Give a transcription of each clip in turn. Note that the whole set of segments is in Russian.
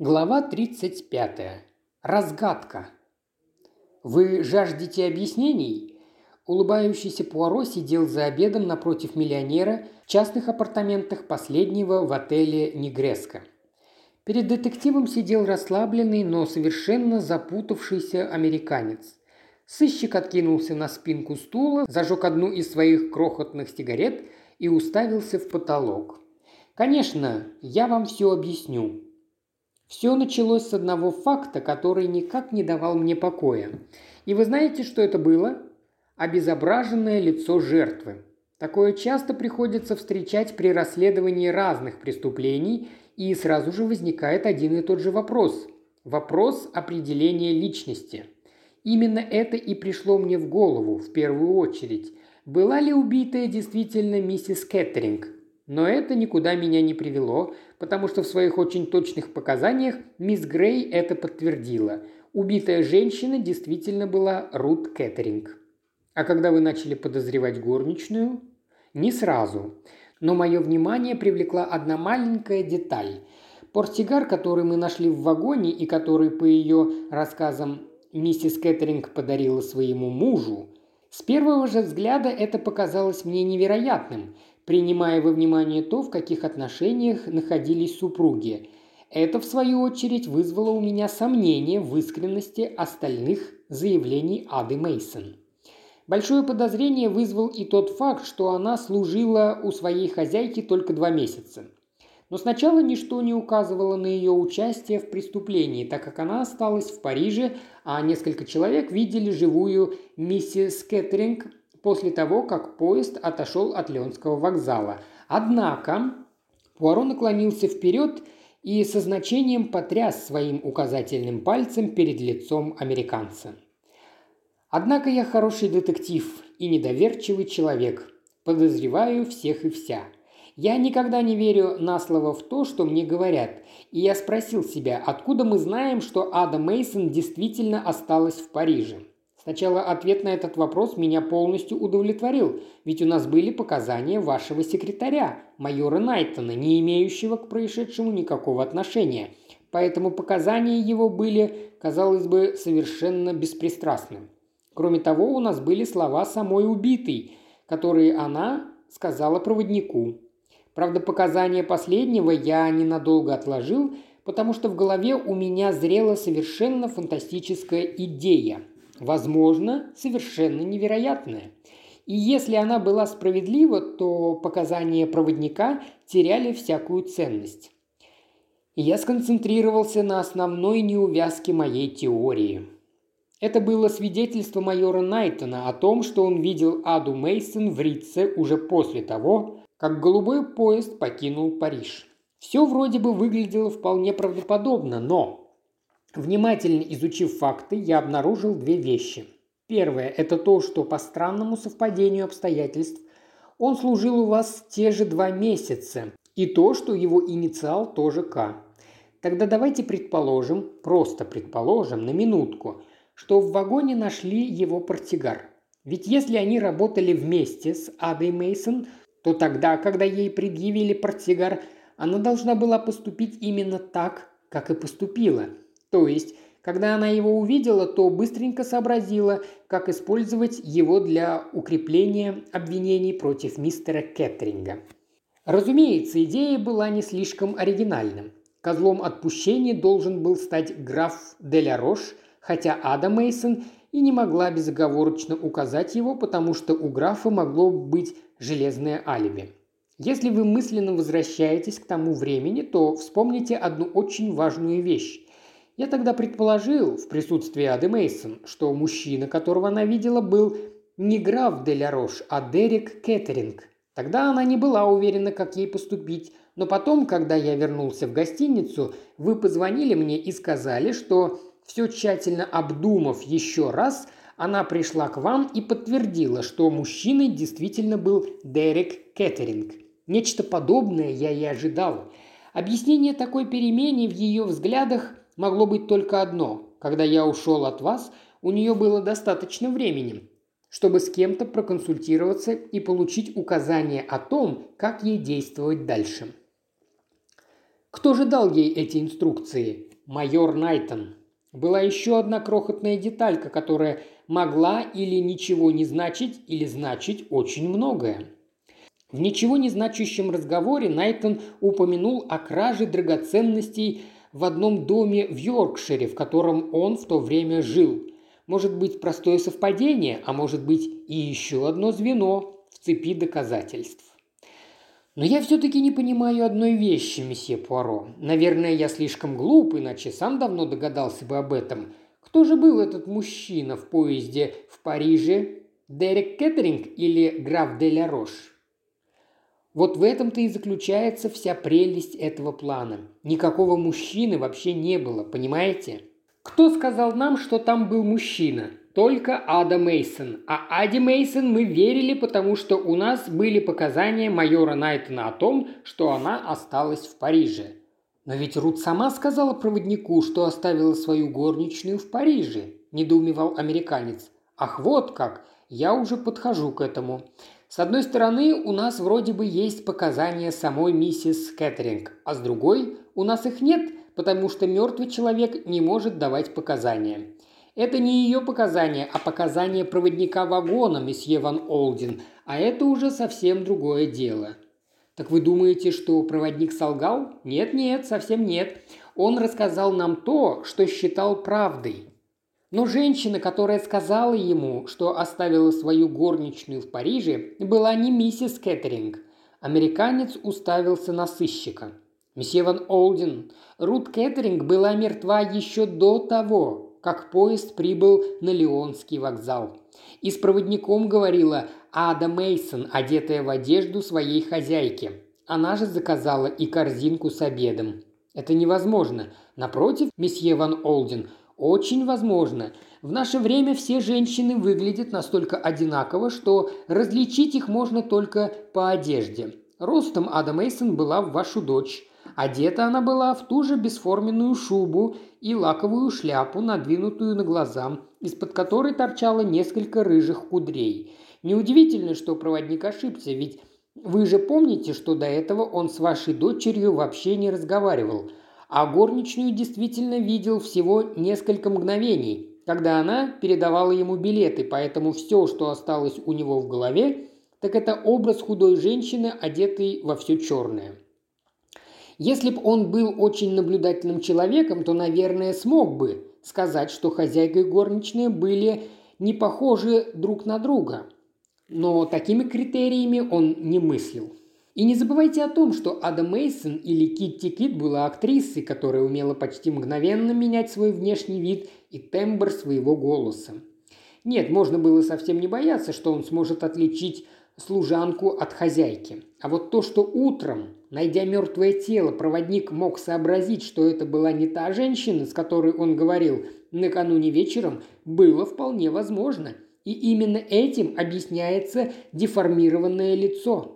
Глава 35. Разгадка. «Вы жаждете объяснений?» Улыбающийся Пуаро сидел за обедом напротив миллионера в частных апартаментах последнего в отеле «Негреско». Перед детективом сидел расслабленный, но совершенно запутавшийся американец. Сыщик откинулся на спинку стула, зажег одну из своих крохотных сигарет и уставился в потолок. «Конечно, я вам все объясню», все началось с одного факта, который никак не давал мне покоя. И вы знаете, что это было? Обезображенное лицо жертвы. Такое часто приходится встречать при расследовании разных преступлений, и сразу же возникает один и тот же вопрос. Вопрос определения личности. Именно это и пришло мне в голову в первую очередь. Была ли убитая действительно миссис Кэтринг? Но это никуда меня не привело, потому что в своих очень точных показаниях мисс Грей это подтвердила. Убитая женщина действительно была Рут Кэтеринг. А когда вы начали подозревать горничную? Не сразу. Но мое внимание привлекла одна маленькая деталь. Портсигар, который мы нашли в вагоне и который, по ее рассказам, миссис Кэтеринг подарила своему мужу, с первого же взгляда это показалось мне невероятным, принимая во внимание то, в каких отношениях находились супруги. Это, в свою очередь, вызвало у меня сомнение в искренности остальных заявлений Ады Мейсон. Большое подозрение вызвал и тот факт, что она служила у своей хозяйки только два месяца. Но сначала ничто не указывало на ее участие в преступлении, так как она осталась в Париже, а несколько человек видели живую миссис Кэтринг после того, как поезд отошел от Леонского вокзала. Однако Пуаро наклонился вперед и со значением потряс своим указательным пальцем перед лицом американца. «Однако я хороший детектив и недоверчивый человек. Подозреваю всех и вся. Я никогда не верю на слово в то, что мне говорят. И я спросил себя, откуда мы знаем, что Ада Мейсон действительно осталась в Париже. Сначала ответ на этот вопрос меня полностью удовлетворил, ведь у нас были показания вашего секретаря, майора Найтона, не имеющего к происшедшему никакого отношения. Поэтому показания его были, казалось бы, совершенно беспристрастны. Кроме того, у нас были слова самой убитой, которые она сказала проводнику. Правда, показания последнего я ненадолго отложил, потому что в голове у меня зрела совершенно фантастическая идея – возможно, совершенно невероятная. И если она была справедлива, то показания проводника теряли всякую ценность. Я сконцентрировался на основной неувязке моей теории. Это было свидетельство майора Найтона о том, что он видел Аду Мейсон в Рице уже после того, как голубой поезд покинул Париж. Все вроде бы выглядело вполне правдоподобно, но Внимательно изучив факты, я обнаружил две вещи. Первое – это то, что по странному совпадению обстоятельств он служил у вас те же два месяца, и то, что его инициал тоже К. Тогда давайте предположим, просто предположим, на минутку, что в вагоне нашли его портсигар. Ведь если они работали вместе с Адой Мейсон, то тогда, когда ей предъявили портсигар, она должна была поступить именно так, как и поступила – то есть, когда она его увидела, то быстренько сообразила, как использовать его для укрепления обвинений против мистера Кеттеринга. Разумеется, идея была не слишком оригинальным. Козлом отпущения должен был стать граф Деля Рош, хотя Ада Мейсон и не могла безоговорочно указать его, потому что у графа могло быть железное алиби. Если вы мысленно возвращаетесь к тому времени, то вспомните одну очень важную вещь. Я тогда предположил, в присутствии Ады Мейсон, что мужчина, которого она видела, был не граф де а Дерек Кеттеринг. Тогда она не была уверена, как ей поступить, но потом, когда я вернулся в гостиницу, вы позвонили мне и сказали, что все тщательно обдумав еще раз, она пришла к вам и подтвердила, что мужчиной действительно был Дерек Кеттеринг. Нечто подобное я и ожидал. Объяснение такой перемене в ее взглядах – могло быть только одно. Когда я ушел от вас, у нее было достаточно времени, чтобы с кем-то проконсультироваться и получить указания о том, как ей действовать дальше. Кто же дал ей эти инструкции? Майор Найтон. Была еще одна крохотная деталька, которая могла или ничего не значить, или значить очень многое. В ничего не значащем разговоре Найтон упомянул о краже драгоценностей в одном доме в Йоркшире, в котором он в то время жил. Может быть, простое совпадение, а может быть и еще одно звено в цепи доказательств. Но я все-таки не понимаю одной вещи, месье Пуаро. Наверное, я слишком глуп, иначе сам давно догадался бы об этом. Кто же был этот мужчина в поезде в Париже? Дерек Кеттеринг или граф де ля? Вот в этом-то и заключается вся прелесть этого плана. Никакого мужчины вообще не было, понимаете? Кто сказал нам, что там был мужчина? Только Ада Мейсон. А Ади Мейсон мы верили, потому что у нас были показания майора Найтона о том, что она осталась в Париже. Но ведь Рут сама сказала проводнику, что оставила свою горничную в Париже, недоумевал американец. Ах, вот как! Я уже подхожу к этому. С одной стороны, у нас вроде бы есть показания самой миссис Кэтеринг, а с другой, у нас их нет, потому что мертвый человек не может давать показания. Это не ее показания, а показания проводника вагона, месье Ван Олдин, а это уже совсем другое дело. Так вы думаете, что проводник солгал? Нет-нет, совсем нет. Он рассказал нам то, что считал правдой. Но женщина, которая сказала ему, что оставила свою горничную в Париже, была не миссис Кэтеринг. Американец уставился на сыщика. «Месье Ван Олдин, Рут Кэтеринг была мертва еще до того, как поезд прибыл на Леонский вокзал. И с проводником говорила Ада Мейсон, одетая в одежду своей хозяйки. Она же заказала и корзинку с обедом. Это невозможно. Напротив, месье Ван Олден, очень возможно. В наше время все женщины выглядят настолько одинаково, что различить их можно только по одежде. Ростом Ада Мейсон была в вашу дочь. Одета она была в ту же бесформенную шубу и лаковую шляпу, надвинутую на глаза, из-под которой торчало несколько рыжих кудрей. Неудивительно, что проводник ошибся, ведь вы же помните, что до этого он с вашей дочерью вообще не разговаривал, а горничную действительно видел всего несколько мгновений, когда она передавала ему билеты, поэтому все, что осталось у него в голове, так это образ худой женщины, одетой во все черное. Если бы он был очень наблюдательным человеком, то, наверное, смог бы сказать, что хозяйка и горничная были не похожи друг на друга. Но такими критериями он не мыслил. И не забывайте о том, что Ада Мейсон или Китти Кит была актрисой, которая умела почти мгновенно менять свой внешний вид и тембр своего голоса. Нет, можно было совсем не бояться, что он сможет отличить служанку от хозяйки. А вот то, что утром, найдя мертвое тело, проводник мог сообразить, что это была не та женщина, с которой он говорил накануне вечером, было вполне возможно. И именно этим объясняется деформированное лицо.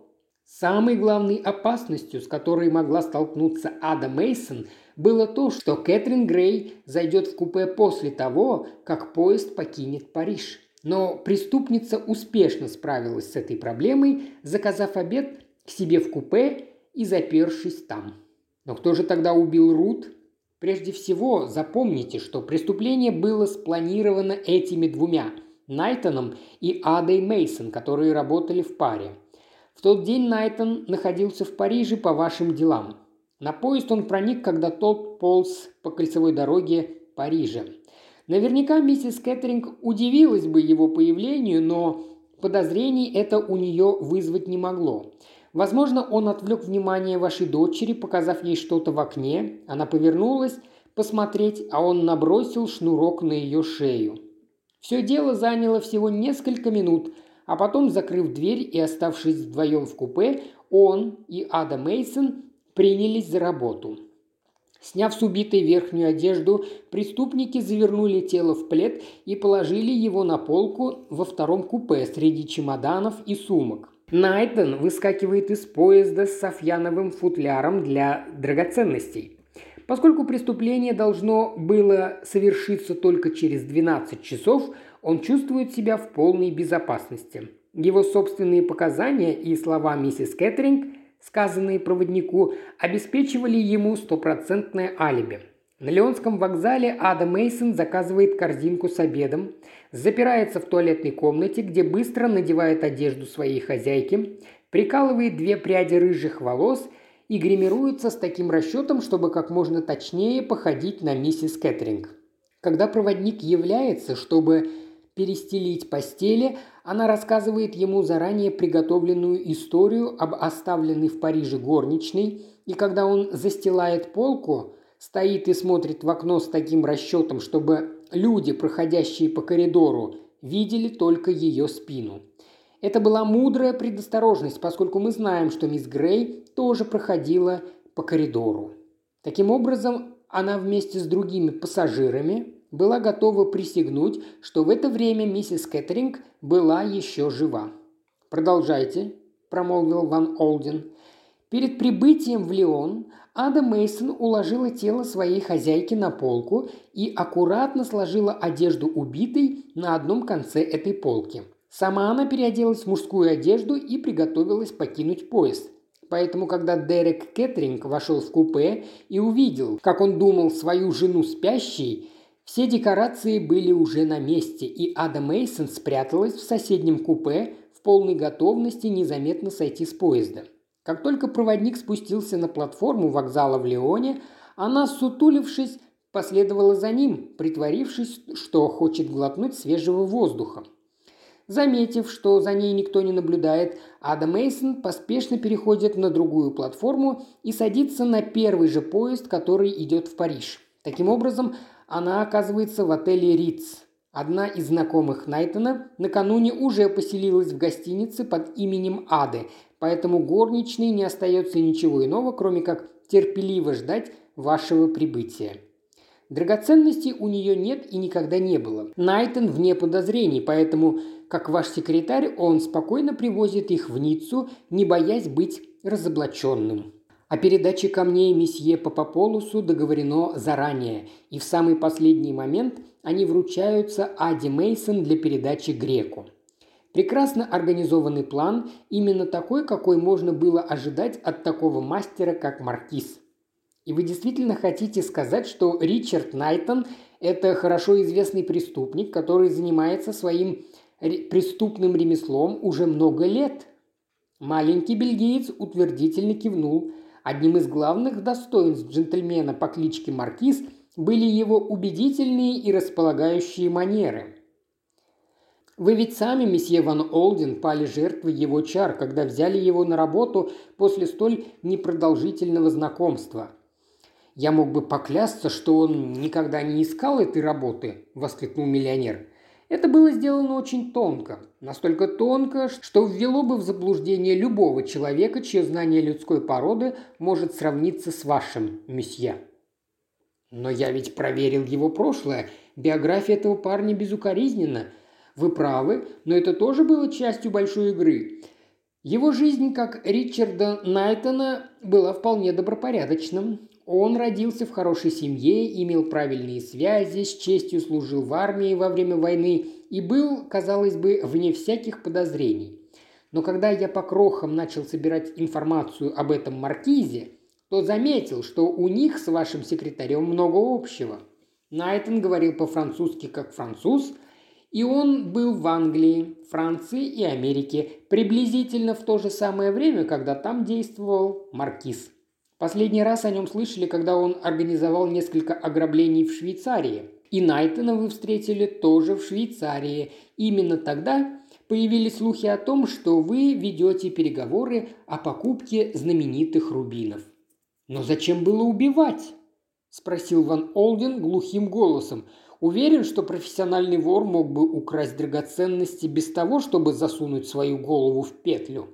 Самой главной опасностью, с которой могла столкнуться Ада Мейсон, было то, что Кэтрин Грей зайдет в купе после того, как поезд покинет Париж – но преступница успешно справилась с этой проблемой, заказав обед к себе в купе и запершись там. Но кто же тогда убил Рут? Прежде всего, запомните, что преступление было спланировано этими двумя – Найтоном и Адой Мейсон, которые работали в паре. В тот день Найтон находился в Париже по вашим делам. На поезд он проник, когда тот полз по кольцевой дороге Парижа. Наверняка миссис Кэтринг удивилась бы его появлению, но подозрений это у нее вызвать не могло. Возможно, он отвлек внимание вашей дочери, показав ей что-то в окне. Она повернулась посмотреть, а он набросил шнурок на ее шею. Все дело заняло всего несколько минут, а потом, закрыв дверь и оставшись вдвоем в купе, он и Ада Мейсон принялись за работу. Сняв с убитой верхнюю одежду, преступники завернули тело в плед и положили его на полку во втором купе среди чемоданов и сумок. Найтон выскакивает из поезда с софьяновым футляром для драгоценностей. Поскольку преступление должно было совершиться только через 12 часов, он чувствует себя в полной безопасности. Его собственные показания и слова миссис Кэтринг сказанные проводнику, обеспечивали ему стопроцентное алиби. На Леонском вокзале Ада Мейсон заказывает корзинку с обедом, запирается в туалетной комнате, где быстро надевает одежду своей хозяйки, прикалывает две пряди рыжих волос и гримируется с таким расчетом, чтобы как можно точнее походить на миссис Кэтринг. Когда проводник является, чтобы перестелить постели, она рассказывает ему заранее приготовленную историю об оставленной в Париже горничной, и когда он застилает полку, стоит и смотрит в окно с таким расчетом, чтобы люди, проходящие по коридору, видели только ее спину. Это была мудрая предосторожность, поскольку мы знаем, что мисс Грей тоже проходила по коридору. Таким образом, она вместе с другими пассажирами была готова присягнуть, что в это время миссис Кэтринг была еще жива. «Продолжайте», – промолвил Ван Олден. Перед прибытием в Лион Ада Мейсон уложила тело своей хозяйки на полку и аккуратно сложила одежду убитой на одном конце этой полки. Сама она переоделась в мужскую одежду и приготовилась покинуть поезд. Поэтому, когда Дерек Кэтринг вошел в купе и увидел, как он думал свою жену спящей, все декорации были уже на месте, и Ада Мейсон спряталась в соседнем купе в полной готовности незаметно сойти с поезда – как только проводник спустился на платформу вокзала в Леоне, она, сутулившись, последовала за ним, притворившись, что хочет глотнуть свежего воздуха. Заметив, что за ней никто не наблюдает, Ада Мейсон поспешно переходит на другую платформу и садится на первый же поезд, который идет в Париж. Таким образом, она оказывается в отеле Риц. Одна из знакомых Найтона накануне уже поселилась в гостинице под именем Ады, поэтому горничной не остается ничего иного, кроме как терпеливо ждать вашего прибытия. Драгоценностей у нее нет и никогда не было. Найтон вне подозрений, поэтому, как ваш секретарь, он спокойно привозит их в Ниццу, не боясь быть разоблаченным. О передаче камней месье Папаполусу договорено заранее, и в самый последний момент они вручаются Аде Мейсон для передачи Греку. Прекрасно организованный план, именно такой, какой можно было ожидать от такого мастера, как Маркиз. И вы действительно хотите сказать, что Ричард Найтон – это хорошо известный преступник, который занимается своим преступным ремеслом уже много лет? Маленький бельгиец утвердительно кивнул. Одним из главных достоинств джентльмена по кличке Маркиз были его убедительные и располагающие манеры – вы ведь сами, месье Ван Олден, пали жертвой его чар, когда взяли его на работу после столь непродолжительного знакомства. «Я мог бы поклясться, что он никогда не искал этой работы», – воскликнул миллионер. Это было сделано очень тонко. Настолько тонко, что ввело бы в заблуждение любого человека, чье знание людской породы может сравниться с вашим, месье. Но я ведь проверил его прошлое. Биография этого парня безукоризненна. Вы правы, но это тоже было частью большой игры. Его жизнь, как Ричарда Найтона, была вполне добропорядочным. Он родился в хорошей семье, имел правильные связи, с честью служил в армии во время войны и был, казалось бы, вне всяких подозрений. Но когда я по крохам начал собирать информацию об этом маркизе, то заметил, что у них с вашим секретарем много общего. Найтон говорил по-французски как француз – и он был в Англии, Франции и Америке приблизительно в то же самое время, когда там действовал Маркиз. Последний раз о нем слышали, когда он организовал несколько ограблений в Швейцарии. И Найтона вы встретили тоже в Швейцарии. Именно тогда появились слухи о том, что вы ведете переговоры о покупке знаменитых рубинов. Но зачем было убивать? – спросил Ван Олден глухим голосом. Уверен, что профессиональный вор мог бы украсть драгоценности без того, чтобы засунуть свою голову в петлю.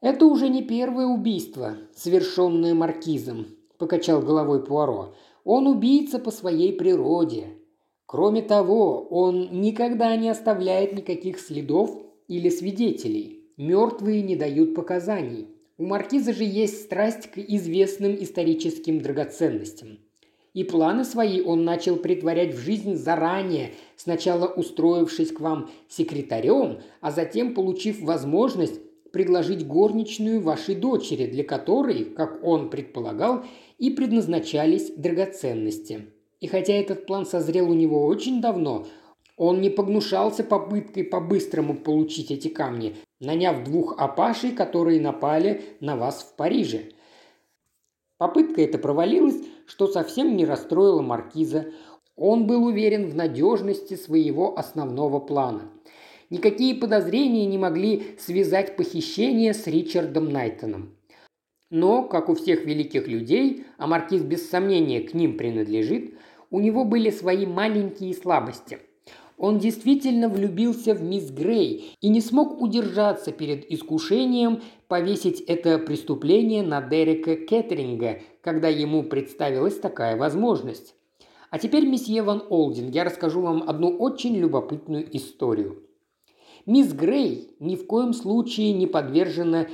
«Это уже не первое убийство, совершенное маркизом», – покачал головой Пуаро. «Он убийца по своей природе. Кроме того, он никогда не оставляет никаких следов или свидетелей. Мертвые не дают показаний. У маркиза же есть страсть к известным историческим драгоценностям и планы свои он начал притворять в жизнь заранее, сначала устроившись к вам секретарем, а затем получив возможность предложить горничную вашей дочери, для которой, как он предполагал, и предназначались драгоценности. И хотя этот план созрел у него очень давно, он не погнушался попыткой по-быстрому получить эти камни, наняв двух апашей, которые напали на вас в Париже. Попытка эта провалилась, что совсем не расстроило маркиза. Он был уверен в надежности своего основного плана. Никакие подозрения не могли связать похищение с Ричардом Найтоном. Но, как у всех великих людей, а маркиз без сомнения к ним принадлежит, у него были свои маленькие слабости – он действительно влюбился в мисс Грей и не смог удержаться перед искушением повесить это преступление на Дерека Кеттеринга, когда ему представилась такая возможность. А теперь, месье Ван Олдин, я расскажу вам одну очень любопытную историю. Мисс Грей ни в коем случае не подвержена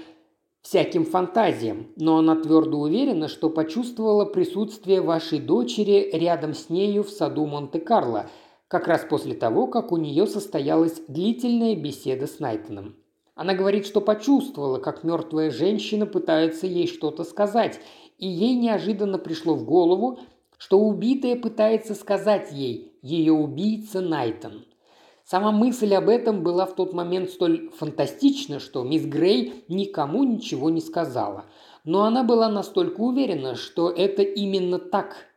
всяким фантазиям, но она твердо уверена, что почувствовала присутствие вашей дочери рядом с нею в саду Монте-Карло – как раз после того, как у нее состоялась длительная беседа с Найтоном. Она говорит, что почувствовала, как мертвая женщина пытается ей что-то сказать, и ей неожиданно пришло в голову, что убитая пытается сказать ей «ее убийца Найтон». Сама мысль об этом была в тот момент столь фантастична, что мисс Грей никому ничего не сказала. Но она была настолько уверена, что это именно так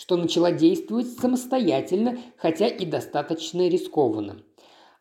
что начала действовать самостоятельно, хотя и достаточно рискованно.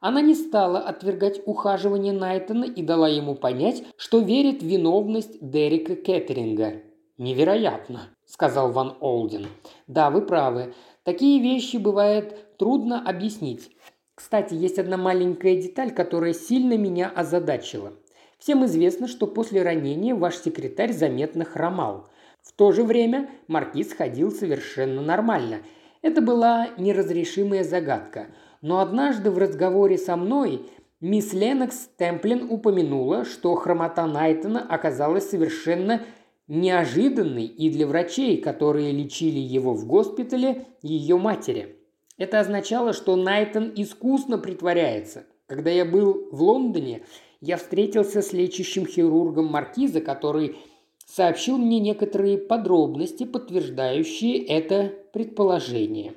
Она не стала отвергать ухаживание Найтона и дала ему понять, что верит в виновность Дерека Кеттеринга. «Невероятно», – сказал Ван Олден. «Да, вы правы. Такие вещи бывает трудно объяснить. Кстати, есть одна маленькая деталь, которая сильно меня озадачила. Всем известно, что после ранения ваш секретарь заметно хромал. В то же время маркиз ходил совершенно нормально. Это была неразрешимая загадка. Но однажды в разговоре со мной мисс Ленокс Темплин упомянула, что хромота Найтона оказалась совершенно неожиданной и для врачей, которые лечили его в госпитале ее матери. Это означало, что Найтон искусно притворяется. Когда я был в Лондоне, я встретился с лечащим хирургом Маркиза, который сообщил мне некоторые подробности, подтверждающие это предположение.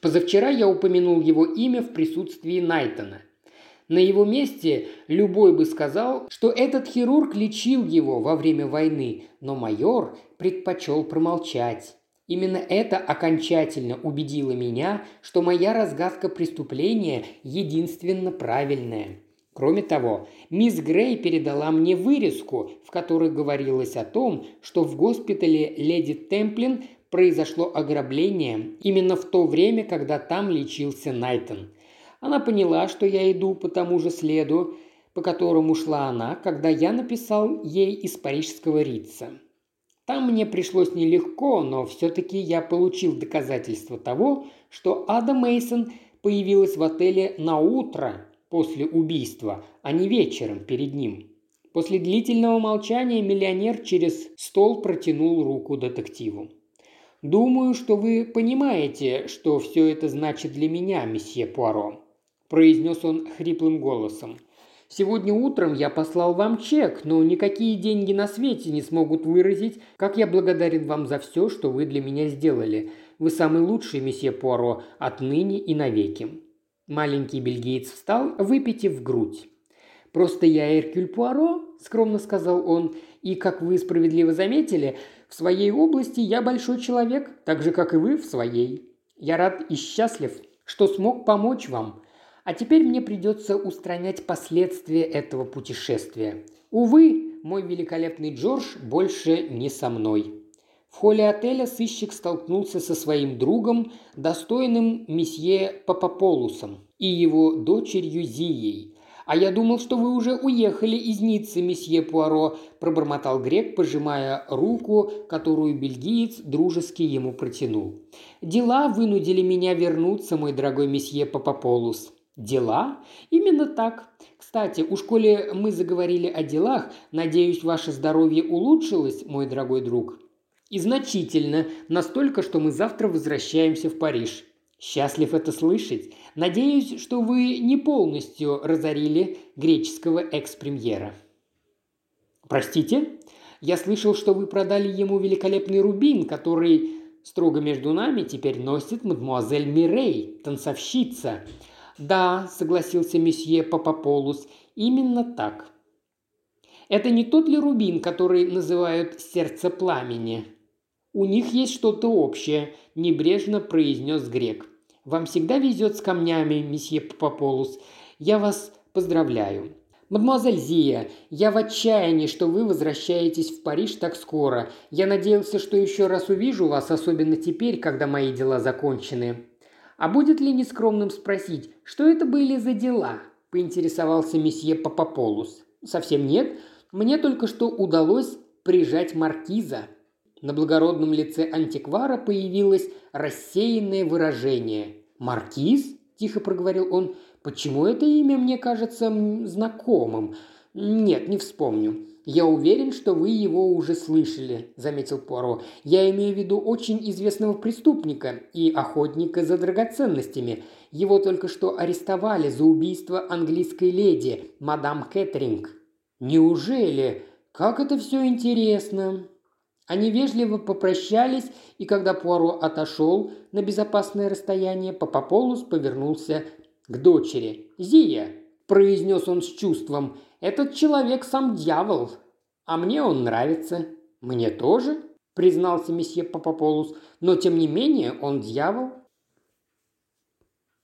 Позавчера я упомянул его имя в присутствии Найтона. На его месте любой бы сказал, что этот хирург лечил его во время войны, но майор предпочел промолчать. Именно это окончательно убедило меня, что моя разгадка преступления единственно правильная. Кроме того, мисс Грей передала мне вырезку, в которой говорилось о том, что в госпитале леди Темплин произошло ограбление именно в то время, когда там лечился Найтон. Она поняла, что я иду по тому же следу, по которому шла она, когда я написал ей из парижского Рица. Там мне пришлось нелегко, но все-таки я получил доказательство того, что Ада Мейсон появилась в отеле на утро после убийства, а не вечером перед ним. После длительного молчания миллионер через стол протянул руку детективу. «Думаю, что вы понимаете, что все это значит для меня, месье Пуаро», – произнес он хриплым голосом. «Сегодня утром я послал вам чек, но никакие деньги на свете не смогут выразить, как я благодарен вам за все, что вы для меня сделали. Вы самый лучший, месье Пуаро, отныне и навеки. Маленький бельгиец встал, выпитив грудь. «Просто я Эркюль Пуаро», – скромно сказал он, – «и, как вы справедливо заметили, в своей области я большой человек, так же, как и вы в своей. Я рад и счастлив, что смог помочь вам. А теперь мне придется устранять последствия этого путешествия. Увы, мой великолепный Джордж больше не со мной». В холле отеля сыщик столкнулся со своим другом, достойным месье Папаполусом и его дочерью Зией. «А я думал, что вы уже уехали из Ниццы, месье Пуаро», – пробормотал грек, пожимая руку, которую бельгиец дружески ему протянул. «Дела вынудили меня вернуться, мой дорогой месье Папаполус». «Дела? Именно так. Кстати, у школе мы заговорили о делах. Надеюсь, ваше здоровье улучшилось, мой дорогой друг?» И значительно, настолько, что мы завтра возвращаемся в Париж. Счастлив это слышать. Надеюсь, что вы не полностью разорили греческого экс-премьера. «Простите? Я слышал, что вы продали ему великолепный рубин, который строго между нами теперь носит мадмуазель Мирей, танцовщица». «Да», — согласился месье Папаполус, — «именно так». «Это не тот ли рубин, который называют «сердце пламени»?» «У них есть что-то общее», – небрежно произнес грек. «Вам всегда везет с камнями, месье Папополус. Я вас поздравляю. «Мадемуазель Зия, я в отчаянии, что вы возвращаетесь в Париж так скоро. Я надеялся, что еще раз увижу вас, особенно теперь, когда мои дела закончены». «А будет ли нескромным спросить, что это были за дела?» – поинтересовался месье Папаполус. «Совсем нет. Мне только что удалось прижать маркиза». На благородном лице антиквара появилось рассеянное выражение. «Маркиз?» – тихо проговорил он. «Почему это имя мне кажется знакомым? Нет, не вспомню. «Я уверен, что вы его уже слышали», – заметил Пуаро. «Я имею в виду очень известного преступника и охотника за драгоценностями. Его только что арестовали за убийство английской леди, мадам Кэтринг». «Неужели? Как это все интересно!» Они вежливо попрощались, и когда Пуаро отошел на безопасное расстояние, Папаполус повернулся к дочери. «Зия!» – произнес он с чувством. «Этот человек сам дьявол, а мне он нравится». «Мне тоже», – признался месье Папаполус, – «но тем не менее он дьявол».